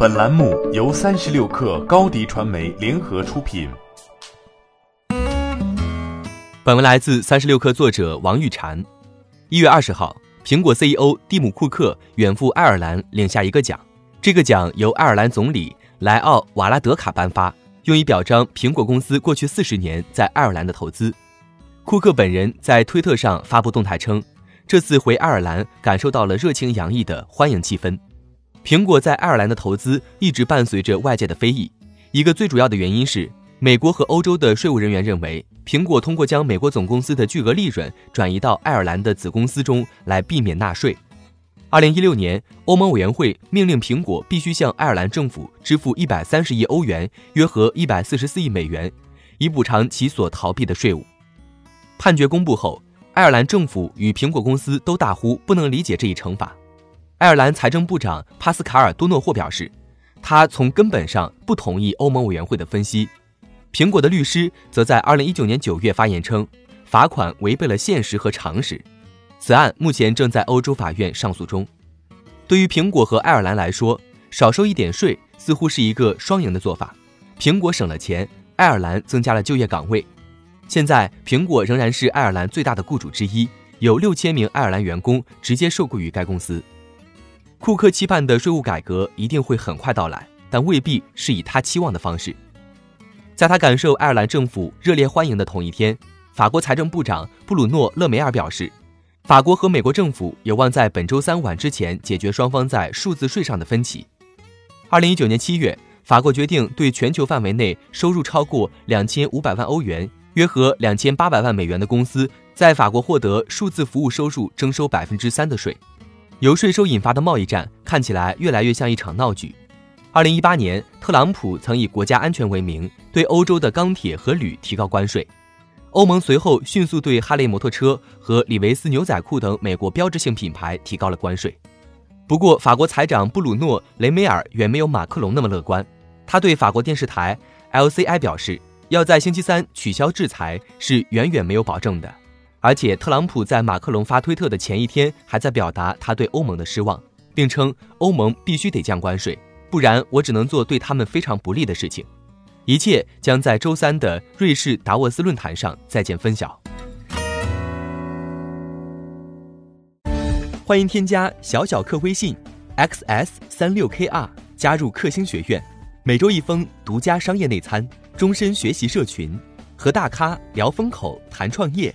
本栏目由三十六氪高低传媒联合出品。本文来自三十六氪作者王玉婵。一月二十号，苹果 CEO 蒂姆·库克远赴爱尔兰领下一个奖，这个奖由爱尔兰总理莱奥·瓦拉德卡颁发，用以表彰苹果公司过去四十年在爱尔兰的投资。库克本人在推特上发布动态称，这次回爱尔兰感受到了热情洋溢的欢迎气氛。苹果在爱尔兰的投资一直伴随着外界的非议，一个最主要的原因是美国和欧洲的税务人员认为，苹果通过将美国总公司的巨额利润转移到爱尔兰的子公司中来避免纳税。二零一六年，欧盟委员会命令苹果必须向爱尔兰政府支付一百三十亿欧元（约合一百四十四亿美元），以补偿其所逃避的税务。判决公布后，爱尔兰政府与苹果公司都大呼不能理解这一惩罚。爱尔兰财政部长帕斯卡尔·多诺霍表示，他从根本上不同意欧盟委员会的分析。苹果的律师则在2019年9月发言称，罚款违背了现实和常识。此案目前正在欧洲法院上诉中。对于苹果和爱尔兰来说，少收一点税似乎是一个双赢的做法。苹果省了钱，爱尔兰增加了就业岗位。现在，苹果仍然是爱尔兰最大的雇主之一，有六千名爱尔兰员工直接受雇于该公司。库克期盼的税务改革一定会很快到来，但未必是以他期望的方式。在他感受爱尔兰政府热烈欢迎的同一天，法国财政部长布鲁诺·勒梅尔表示，法国和美国政府有望在本周三晚之前解决双方在数字税上的分歧。二零一九年七月，法国决定对全球范围内收入超过两千五百万欧元。约合两千八百万美元的公司在法国获得数字服务收入征收百分之三的税，由税收引发的贸易战看起来越来越像一场闹剧。二零一八年，特朗普曾以国家安全为名对欧洲的钢铁和铝提高关税，欧盟随后迅速对哈雷摩托车和李维斯牛仔裤等美国标志性品牌提高了关税。不过，法国财长布鲁诺·雷梅尔远没有马克龙那么乐观，他对法国电视台 LCI 表示。要在星期三取消制裁是远远没有保证的，而且特朗普在马克龙发推特的前一天还在表达他对欧盟的失望，并称欧盟必须得降关税，不然我只能做对他们非常不利的事情。一切将在周三的瑞士达沃斯论坛上再见分晓。欢迎添加小小客微信 xs 三六 kr 加入克星学院，每周一封独家商业内参。终身学习社群，和大咖聊风口、谈创业，